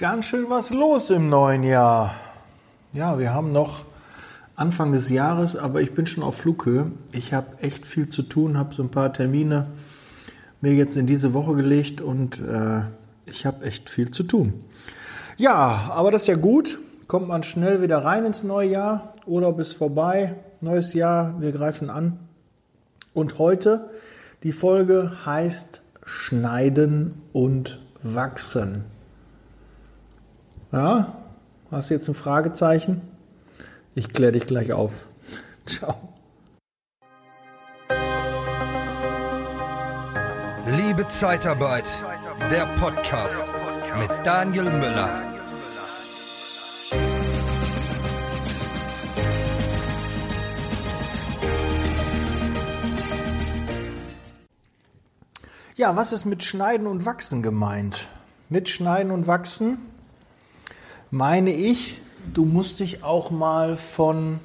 ganz schön was los im neuen Jahr. Ja, wir haben noch Anfang des Jahres, aber ich bin schon auf Flughöhe. Ich habe echt viel zu tun, habe so ein paar Termine mir jetzt in diese Woche gelegt und äh, ich habe echt viel zu tun. Ja, aber das ist ja gut. Kommt man schnell wieder rein ins neue Jahr. Urlaub ist vorbei. Neues Jahr, wir greifen an. Und heute, die Folge heißt Schneiden und Wachsen. Ja, hast du jetzt ein Fragezeichen? Ich kläre dich gleich auf. Ciao. Liebe Zeitarbeit, der Podcast mit Daniel Müller. Ja, was ist mit Schneiden und Wachsen gemeint? Mit Schneiden und Wachsen meine ich, du musst dich auch mal von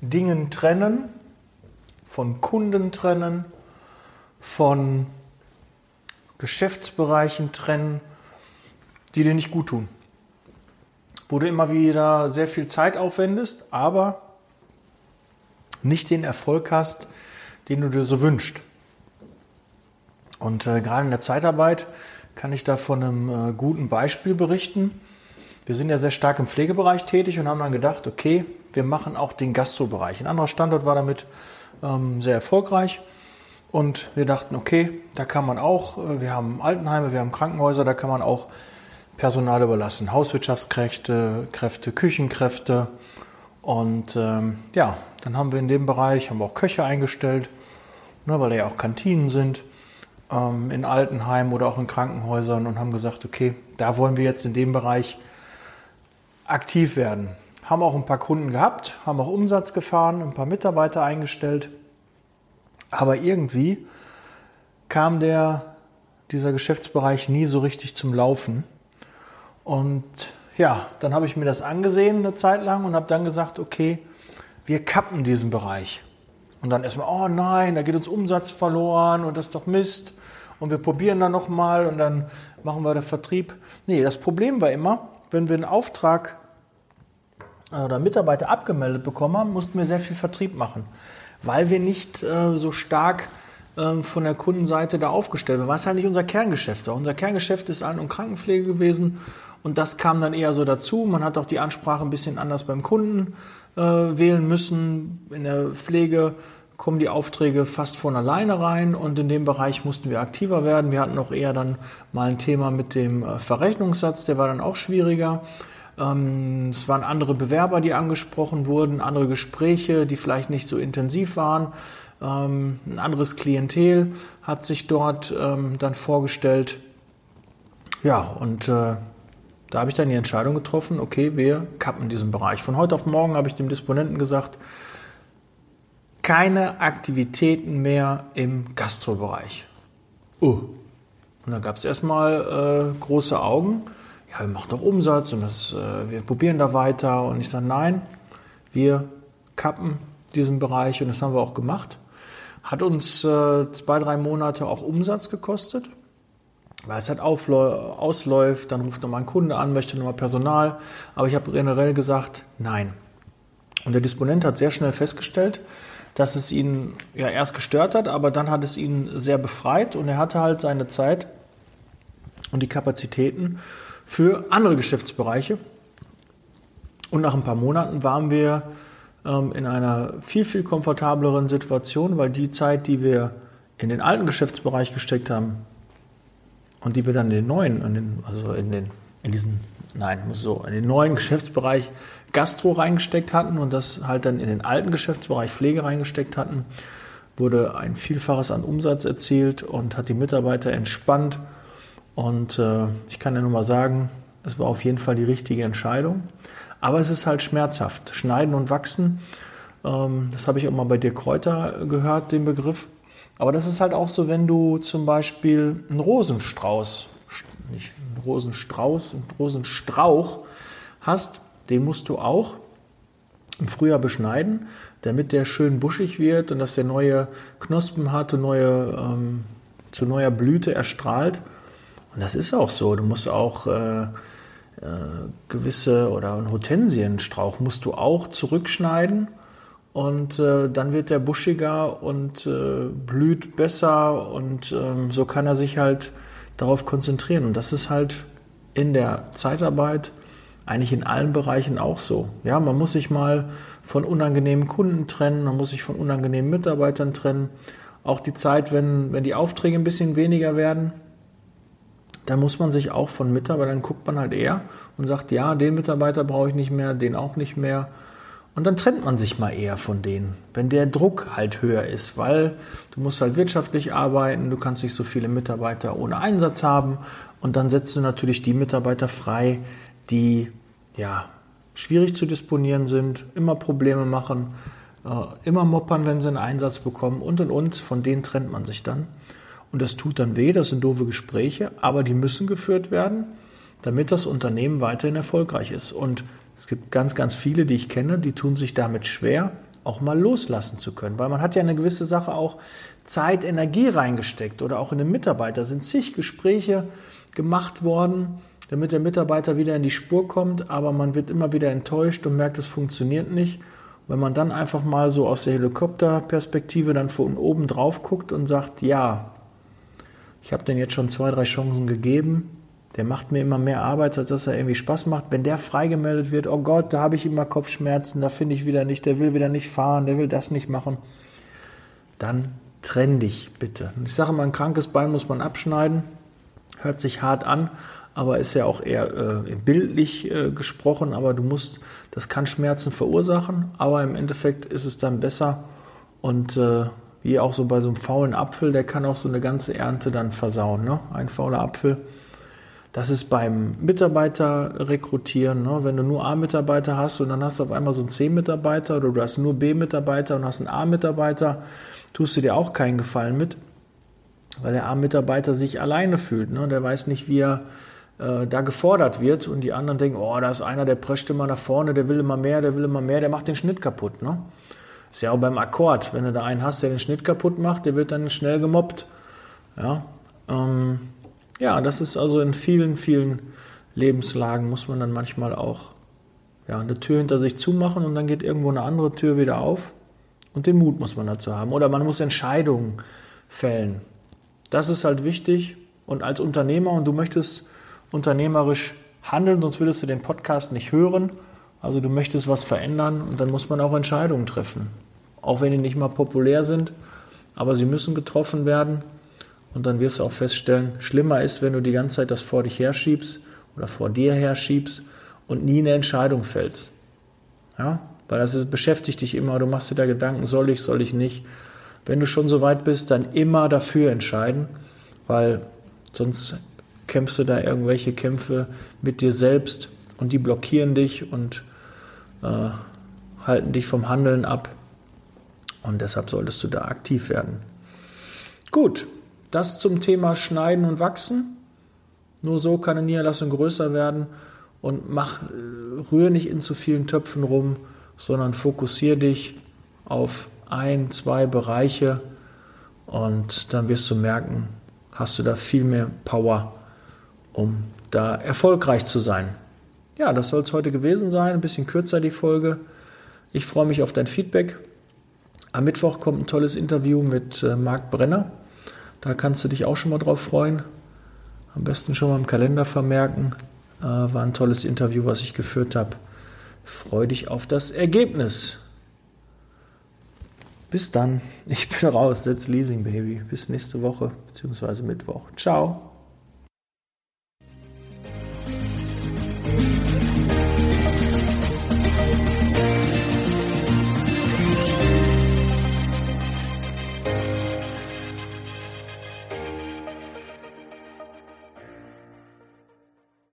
Dingen trennen, von Kunden trennen, von Geschäftsbereichen trennen, die dir nicht gut tun. Wo du immer wieder sehr viel Zeit aufwendest, aber nicht den Erfolg hast, den du dir so wünschst. Und äh, gerade in der Zeitarbeit kann ich da von einem äh, guten Beispiel berichten. Wir sind ja sehr stark im Pflegebereich tätig und haben dann gedacht, okay, wir machen auch den Gastrobereich. Ein anderer Standort war damit ähm, sehr erfolgreich. Und wir dachten, okay, da kann man auch, äh, wir haben Altenheime, wir haben Krankenhäuser, da kann man auch Personal überlassen. Hauswirtschaftskräfte, Kräfte, Küchenkräfte. Und ähm, ja, dann haben wir in dem Bereich, haben auch Köche eingestellt, ne, weil da ja auch Kantinen sind ähm, in Altenheimen oder auch in Krankenhäusern und haben gesagt, okay, da wollen wir jetzt in dem Bereich aktiv werden. Haben auch ein paar Kunden gehabt, haben auch Umsatz gefahren, ein paar Mitarbeiter eingestellt. Aber irgendwie kam der, dieser Geschäftsbereich nie so richtig zum Laufen. Und ja, dann habe ich mir das angesehen eine Zeit lang und habe dann gesagt, okay, wir kappen diesen Bereich. Und dann erstmal, oh nein, da geht uns Umsatz verloren und das ist doch Mist. Und wir probieren dann nochmal und dann machen wir den Vertrieb. Nee, das Problem war immer, wenn wir einen Auftrag äh, oder Mitarbeiter abgemeldet bekommen haben, mussten wir sehr viel Vertrieb machen, weil wir nicht äh, so stark äh, von der Kundenseite da aufgestellt waren. Was halt nicht unser Kerngeschäft war. Unser Kerngeschäft ist Alten- und Krankenpflege gewesen und das kam dann eher so dazu. Man hat auch die Ansprache ein bisschen anders beim Kunden äh, wählen müssen. In der Pflege kommen die Aufträge fast von alleine rein und in dem Bereich mussten wir aktiver werden. Wir hatten auch eher dann mal ein Thema mit dem äh, Verrechnungssatz, der war dann auch schwieriger. Ähm, es waren andere Bewerber, die angesprochen wurden, andere Gespräche, die vielleicht nicht so intensiv waren. Ähm, ein anderes Klientel hat sich dort ähm, dann vorgestellt. Ja, und äh, da habe ich dann die Entscheidung getroffen, okay, wir kappen diesen Bereich. Von heute auf morgen habe ich dem Disponenten gesagt, keine Aktivitäten mehr im Gastrobereich. Oh. Und da gab es erstmal äh, große Augen. Ja, wir machen doch Umsatz und das, äh, wir probieren da weiter. Und ich sage, nein, wir kappen diesen Bereich und das haben wir auch gemacht. Hat uns äh, zwei, drei Monate auch Umsatz gekostet, weil es halt ausläuft, dann ruft nochmal ein Kunde an, möchte nochmal Personal. Aber ich habe generell gesagt, nein. Und der Disponent hat sehr schnell festgestellt, dass es ihn ja erst gestört hat, aber dann hat es ihn sehr befreit und er hatte halt seine Zeit und die Kapazitäten für andere Geschäftsbereiche. Und nach ein paar Monaten waren wir ähm, in einer viel, viel komfortableren Situation, weil die Zeit, die wir in den alten Geschäftsbereich gesteckt haben und die wir dann in den neuen, in den, also in, den, in diesen, nein, so, in den neuen Geschäftsbereich Gastro reingesteckt hatten und das halt dann in den alten Geschäftsbereich Pflege reingesteckt hatten, wurde ein Vielfaches an Umsatz erzielt und hat die Mitarbeiter entspannt. Und äh, ich kann ja nur mal sagen, es war auf jeden Fall die richtige Entscheidung. Aber es ist halt schmerzhaft. Schneiden und wachsen, ähm, das habe ich auch mal bei dir Kräuter gehört, den Begriff. Aber das ist halt auch so, wenn du zum Beispiel einen Rosenstrauß, nicht einen Rosenstrauß, einen Rosenstrauch hast, den musst du auch im Frühjahr beschneiden, damit der schön buschig wird und dass der neue Knospen hat und neue, ähm, zu neuer Blüte erstrahlt. Und das ist auch so. Du musst auch äh, äh, gewisse oder einen Hortensienstrauch musst du auch zurückschneiden und äh, dann wird der buschiger und äh, blüht besser und ähm, so kann er sich halt darauf konzentrieren. Und das ist halt in der Zeitarbeit eigentlich in allen Bereichen auch so. Ja, man muss sich mal von unangenehmen Kunden trennen, man muss sich von unangenehmen Mitarbeitern trennen. Auch die Zeit, wenn, wenn die Aufträge ein bisschen weniger werden, da muss man sich auch von Mitarbeitern, guckt man halt eher und sagt, ja, den Mitarbeiter brauche ich nicht mehr, den auch nicht mehr. Und dann trennt man sich mal eher von denen, wenn der Druck halt höher ist, weil du musst halt wirtschaftlich arbeiten, du kannst nicht so viele Mitarbeiter ohne Einsatz haben und dann setzt du natürlich die Mitarbeiter frei, die ja schwierig zu disponieren sind, immer Probleme machen, äh, immer moppern, wenn sie einen Einsatz bekommen und und und. Von denen trennt man sich dann. Und das tut dann weh, das sind doofe Gespräche, aber die müssen geführt werden, damit das Unternehmen weiterhin erfolgreich ist. Und es gibt ganz, ganz viele, die ich kenne, die tun sich damit schwer, auch mal loslassen zu können, weil man hat ja eine gewisse Sache auch Zeit, Energie reingesteckt oder auch in den Mitarbeiter. Sind zig Gespräche gemacht worden, damit der Mitarbeiter wieder in die Spur kommt, aber man wird immer wieder enttäuscht und merkt, es funktioniert nicht. Wenn man dann einfach mal so aus der Helikopterperspektive dann von oben drauf guckt und sagt, ja, ich habe den jetzt schon zwei, drei Chancen gegeben, der macht mir immer mehr Arbeit, als dass er irgendwie Spaß macht. Wenn der freigemeldet wird, oh Gott, da habe ich immer Kopfschmerzen, da finde ich wieder nicht, der will wieder nicht fahren, der will das nicht machen, dann trenn dich bitte. Ich sage mal, ein krankes Bein muss man abschneiden, hört sich hart an, aber ist ja auch eher äh, bildlich äh, gesprochen, aber du musst, das kann Schmerzen verursachen, aber im Endeffekt ist es dann besser und äh, wie auch so bei so einem faulen Apfel, der kann auch so eine ganze Ernte dann versauen, ne? ein fauler Apfel. Das ist beim Mitarbeiter rekrutieren, ne? wenn du nur A-Mitarbeiter hast und dann hast du auf einmal so einen C-Mitarbeiter oder du hast nur B-Mitarbeiter und hast einen A-Mitarbeiter, tust du dir auch keinen Gefallen mit, weil der A-Mitarbeiter sich alleine fühlt. Ne? Der weiß nicht, wie er äh, da gefordert wird und die anderen denken, oh, da ist einer, der prescht immer nach vorne, der will immer mehr, der will immer mehr, der macht den Schnitt kaputt. Ne? Ist ja auch beim Akkord, wenn du da einen hast, der den Schnitt kaputt macht, der wird dann schnell gemobbt. Ja, ähm, ja das ist also in vielen, vielen Lebenslagen muss man dann manchmal auch ja, eine Tür hinter sich zumachen und dann geht irgendwo eine andere Tür wieder auf. Und den Mut muss man dazu haben. Oder man muss Entscheidungen fällen. Das ist halt wichtig. Und als Unternehmer, und du möchtest unternehmerisch handeln, sonst würdest du den Podcast nicht hören. Also du möchtest was verändern und dann muss man auch Entscheidungen treffen. Auch wenn die nicht mal populär sind, aber sie müssen getroffen werden. Und dann wirst du auch feststellen, schlimmer ist, wenn du die ganze Zeit das vor dich herschiebst oder vor dir herschiebst und nie eine Entscheidung fällst. Ja? Weil das ist, beschäftigt dich immer, du machst dir da Gedanken, soll ich, soll ich nicht. Wenn du schon so weit bist, dann immer dafür entscheiden, weil sonst kämpfst du da irgendwelche Kämpfe mit dir selbst und die blockieren dich und äh, halten dich vom Handeln ab. Und deshalb solltest du da aktiv werden. Gut, das zum Thema Schneiden und Wachsen. Nur so kann eine Niederlassung größer werden und mach, äh, rühr nicht in zu vielen Töpfen rum, sondern fokussiere dich auf ein, zwei Bereiche und dann wirst du merken, hast du da viel mehr Power um da erfolgreich zu sein. Ja, das soll es heute gewesen sein. Ein bisschen kürzer die Folge. Ich freue mich auf dein Feedback. Am Mittwoch kommt ein tolles Interview mit äh, Marc Brenner. Da kannst du dich auch schon mal drauf freuen. Am besten schon mal im Kalender vermerken. Äh, war ein tolles Interview, was ich geführt habe. Freue dich auf das Ergebnis. Bis dann. Ich bin raus. Setz Leasing, Baby. Bis nächste Woche, beziehungsweise Mittwoch. Ciao.